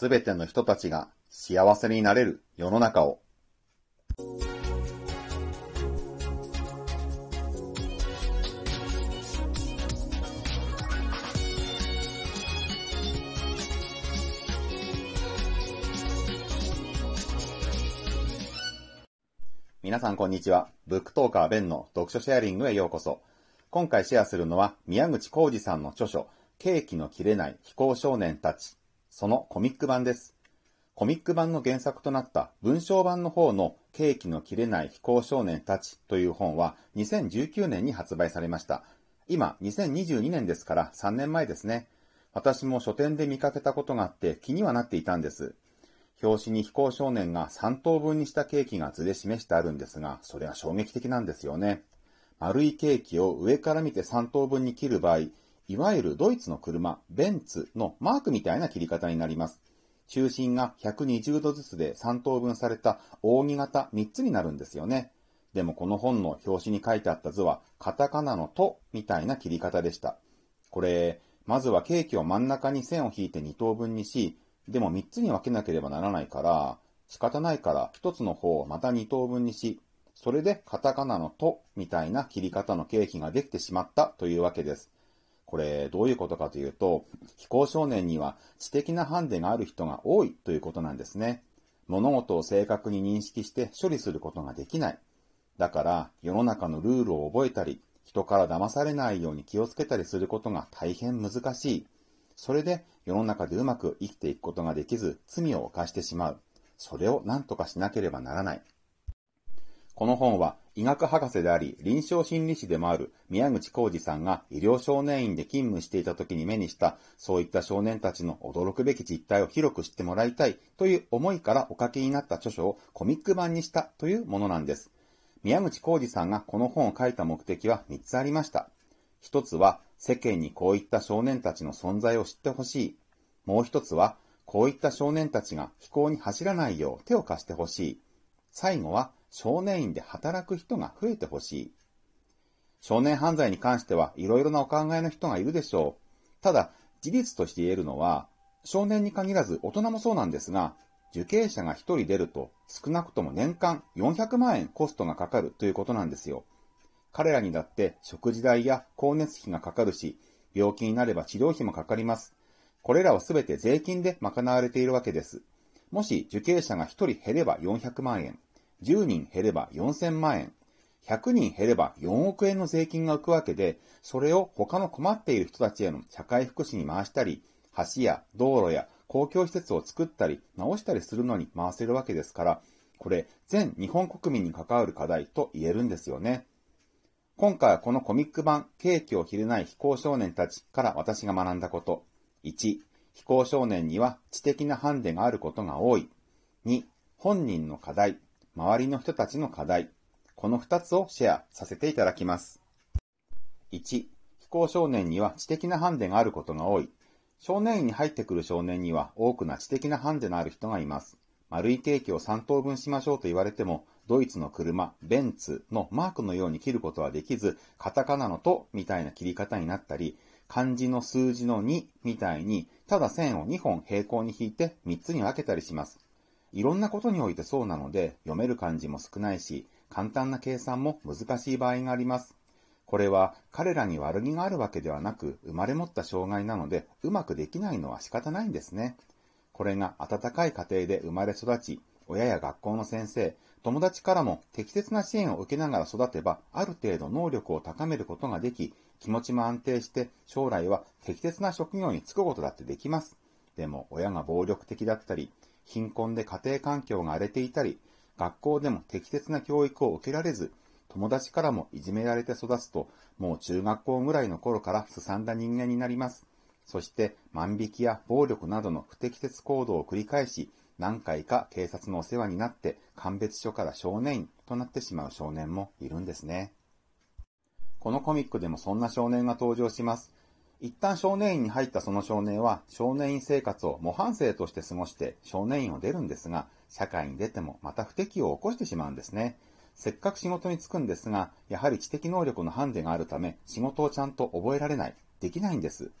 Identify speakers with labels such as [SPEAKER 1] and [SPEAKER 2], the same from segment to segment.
[SPEAKER 1] すべての人たちが幸せになれる世の中を。皆さんこんにちは。ブックトーカーベンの読書シェアリングへようこそ。今回シェアするのは宮口浩二さんの著書、ケーキの切れない非行少年たち。そのコミック版です。コミック版の原作となった文章版の方のケーキの切れない非行少年たちという本は2019年に発売されました。今、2022年ですから3年前ですね。私も書店で見かけたことがあって気にはなっていたんです。表紙に非行少年が3等分にしたケーキが図で示してあるんですが、それは衝撃的なんですよね。丸いケーキを上から見て3等分に切る場合、いわゆるドイツの車、ベンツのマークみたいな切り方になります。中心が120度ずつで3等分された扇形3つになるんですよね。でもこの本の表紙に書いてあった図は、カタカナのとみたいな切り方でした。これ、まずはケーキを真ん中に線を引いて2等分にし、でも3つに分けなければならないから、仕方ないから1つの方をまた2等分にし、それでカタカナのとみたいな切り方のケーキができてしまったというわけです。これ、どういうことかというと、非行少年には知的なハンデがある人が多いということなんですね。物事を正確に認識して処理することができない。だから、世の中のルールを覚えたり、人から騙されないように気をつけたりすることが大変難しい。それで世の中でうまく生きていくことができず罪を犯してしまう。それを何とかしなければならない。この本は医学博士であり臨床心理士でもある宮口浩二さんが医療少年院で勤務していた時に目にしたそういった少年たちの驚くべき実態を広く知ってもらいたいという思いからお書きになった著書をコミック版にしたというものなんです。宮口浩二さんがこの本を書いた目的は3つありました。一つは世間にこういった少年たちの存在を知ってほしい。もう一つは、こういった少年たちが飛行に走らないよう手を貸してほしい。最後は、少年院で働く人が増えてほしい。少年犯罪に関してはいろいろなお考えの人がいるでしょう。ただ、事実として言えるのは、少年に限らず大人もそうなんですが、受刑者が一人出ると少なくとも年間400万円コストがかかるということなんですよ。彼らにだって食事代や光熱費がかかるし、病気になれば治療費もかかります。これらはすべて税金で賄われているわけです。もし受刑者が1人減れば400万円、10人減れば4000万円、100人減れば4億円の税金が浮くわけで、それを他の困っている人たちへの社会福祉に回したり、橋や道路や公共施設を作ったり直したりするのに回せるわけですから、これ全日本国民に関わる課題と言えるんですよね。今回はこのコミック版、ケーキを切れない非行少年たちから私が学んだこと。1、非行少年には知的なハンデがあることが多い。2、本人の課題、周りの人たちの課題。この2つをシェアさせていただきます。1、非行少年には知的なハンデがあることが多い。少年院に入ってくる少年には多くな知的なハンデのある人がいます。丸いケーキを3等分しましょうと言われても、ドイツの車、ベンツのマークのように切ることはできず、カタカナのとみたいな切り方になったり、漢字の数字の2みたいに、ただ線を2本平行に引いて3つに分けたりします。いろんなことにおいてそうなので、読める漢字も少ないし、簡単な計算も難しい場合があります。これは彼らに悪気があるわけではなく、生まれ持った障害なので、うまくできないのは仕方ないんですね。これが温かい家庭で生まれ育ち、親や学校の先生、友達からも適切な支援を受けながら育てば、ある程度能力を高めることができ、気持ちも安定して、将来は適切な職業に就くことだってできます。でも、親が暴力的だったり、貧困で家庭環境が荒れていたり、学校でも適切な教育を受けられず、友達からもいじめられて育つと、もう中学校ぐらいの頃からすさんだ人間になります。そして万引きや暴力などの不適切行動を繰り返し、何回か警察のお世話になって鑑別所から少年院となってしまう少年もいるんですね。このコミックでもそんな少年が登場します。一旦少年院に入ったその少年は少年院生活を模範生として過ごして少年院を出るんですが、社会に出てもまた不適を起こしてしまうんですね。せっかく仕事に就くんですが、やはり知的能力のハンデがあるため仕事をちゃんと覚えられない、できないんです。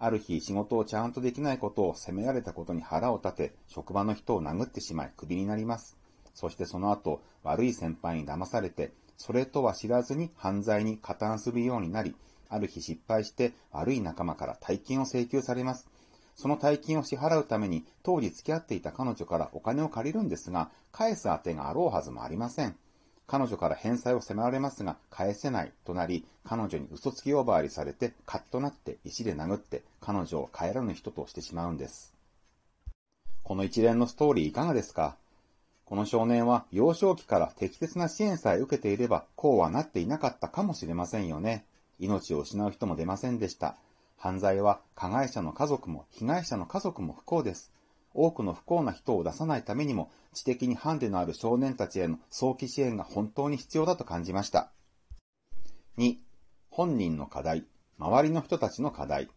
[SPEAKER 1] ある日仕事をちゃんとできないことを責められたことに腹を立て、職場の人を殴ってしまいクビになります。そしてその後、悪い先輩に騙されて、それとは知らずに犯罪に加担するようになり、ある日失敗して悪い仲間から大金を請求されます。その大金を支払うために当時付き合っていた彼女からお金を借りるんですが、返す当てがあろうはずもありません。彼女から返済を迫られますが、返せないとなり、彼女に嘘つき呼ばわりされて、カッとなって石で殴って、彼女を帰らぬ人としてしまうんです。この一連のストーリーいかがですか？この少年は幼少期から適切な支援さえ受けていれば、こうはなっていなかったかもしれませんよね。命を失う人も出ませんでした。犯罪は加害者の家族も被害者の家族も不幸です。多くの不幸な人を出さないためにも、知的にハンデのある少年たちへの早期支援が本当に必要だと感じました。2、本人の課題、周りの人たちの課題。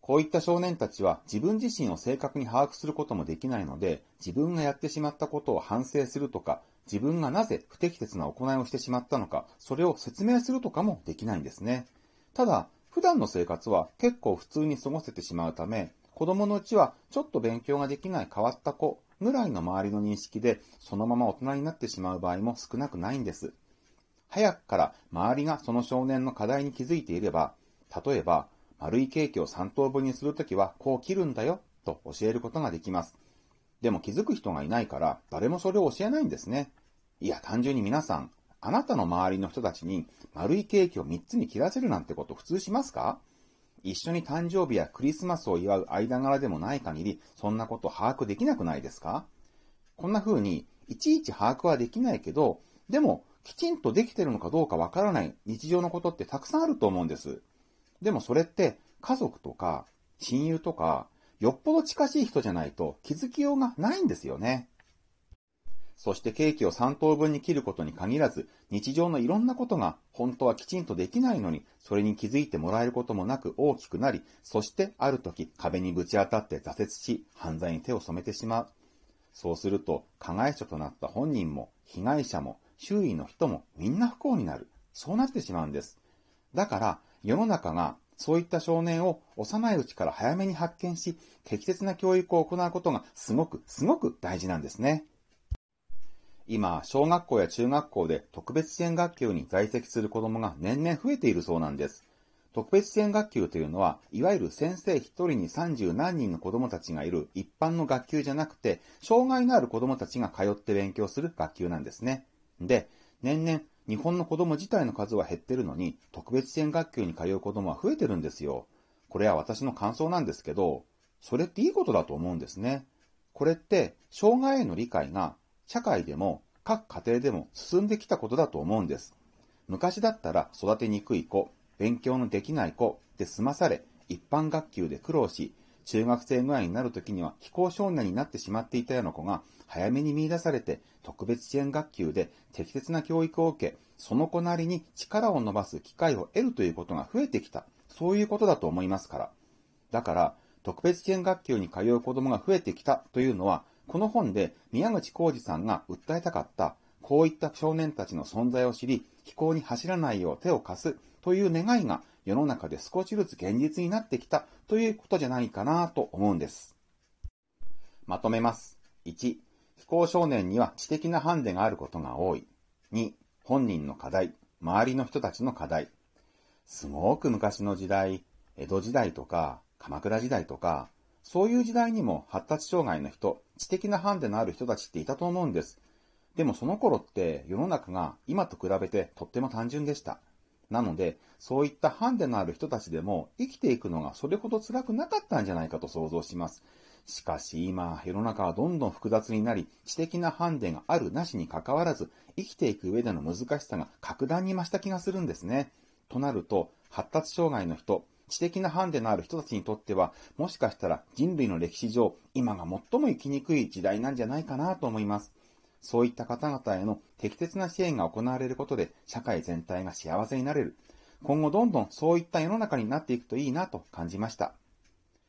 [SPEAKER 1] こういった少年たちは自分自身を正確に把握することもできないので、自分がやってしまったことを反省するとか、自分がなぜ不適切な行いをしてしまったのか、それを説明するとかもできないんですね。ただ、普段の生活は結構普通に過ごせてしまうため、子供のうちはちょっと勉強ができない変わった子ぐらいの周りの認識でそのまま大人になってしまう場合も少なくないんです。早くから周りがその少年の課題に気づいていれば、例えば丸いケーキを3等分にするときはこう切るんだよと教えることができます。でも気づく人がいないから誰もそれを教えないんですね。いや単純に皆さん、あなたの周りの人たちに丸いケーキを3つに切らせるなんてこと普通しますか？一緒に誕生日やクリスマスを祝う間柄でもない限り、そんなこと把握できなくないですか？こんな風に、いちいち把握はできないけど、でも、きちんとできてるのかどうかわからない日常のことってたくさんあると思うんです。でもそれって、家族とか、親友とか、よっぽど近しい人じゃないと気づきようがないんですよね。そしてケーキを3等分に切ることに限らず、日常のいろんなことが本当はきちんとできないのに、それに気づいてもらえることもなく大きくなり、そしてある時壁にぶち当たって挫折し、犯罪に手を染めてしまう。そうすると、加害者となった本人も、被害者も、周囲の人もみんな不幸になる。そうなってしまうんです。だから、世の中がそういった少年を幼いうちから早めに発見し、適切な教育を行うことがすごく、すごく大事なんですね。今、小学校や中学校で特別支援学級に在籍する子供が年々増えているそうなんです。特別支援学級というのは、いわゆる先生一人に三十何人の子供たちがいる一般の学級じゃなくて、障害のある子供たちが通って勉強する学級なんですね。で、年々、日本の子供自体の数は減ってるのに、特別支援学級に通う子供は増えてるんですよ。これは私の感想なんですけど、それっていいことだと思うんですね。これって、障害への理解が社会でも各家庭でも進んできたことだと思うんです。昔だったら育てにくい子、勉強のできない子で済まされ、一般学級で苦労し、中学生ぐらいになる時には非行少年になってしまっていたような子が早めに見出されて特別支援学級で適切な教育を受け、その子なりに力を伸ばす機会を得るということが増えてきた。そういうことだと思いますから。だから、特別支援学級に通う子供が増えてきたというのは、この本で宮口浩二さんが訴えたかった、こういった少年たちの存在を知り、飛行に走らないよう手を貸すという願いが世の中で少しずつ現実になってきたということじゃないかなと思うんです。まとめます。1、非行少年には知的なハンデがあることが多い。2、本人の課題、周りの人たちの課題。すごく昔の時代、江戸時代とか、鎌倉時代とか、そういう時代にも発達障害の人、知的なハンデのある人たちっていたと思うんです。でもその頃って世の中が今と比べてとっても単純でした。なので、そういったハンデのある人たちでも生きていくのがそれほど辛くなかったんじゃないかと想像します。しかし今、世の中はどんどん複雑になり、知的なハンデがあるなしに関わらず、生きていく上での難しさが格段に増した気がするんですね。となると、発達障害の人、知的なハンデのある人たちにとっては、もしかしたら人類の歴史上、今が最も生きにくい時代なんじゃないかなと思います。そういった方々への適切な支援が行われることで、社会全体が幸せになれる。今後どんどんそういった世の中になっていくといいなと感じました。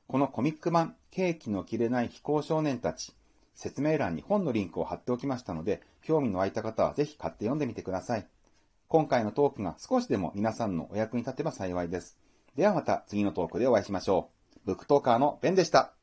[SPEAKER 1] このコミック版、ケーキの切れない非行少年たち、説明欄に本のリンクを貼っておきましたので、興味の湧いた方はぜひ買って読んでみてください。今回のトークが少しでも皆さんのお役に立てば幸いです。ではまた次のトークでお会いしましょう。ブックトーカーのベンでした。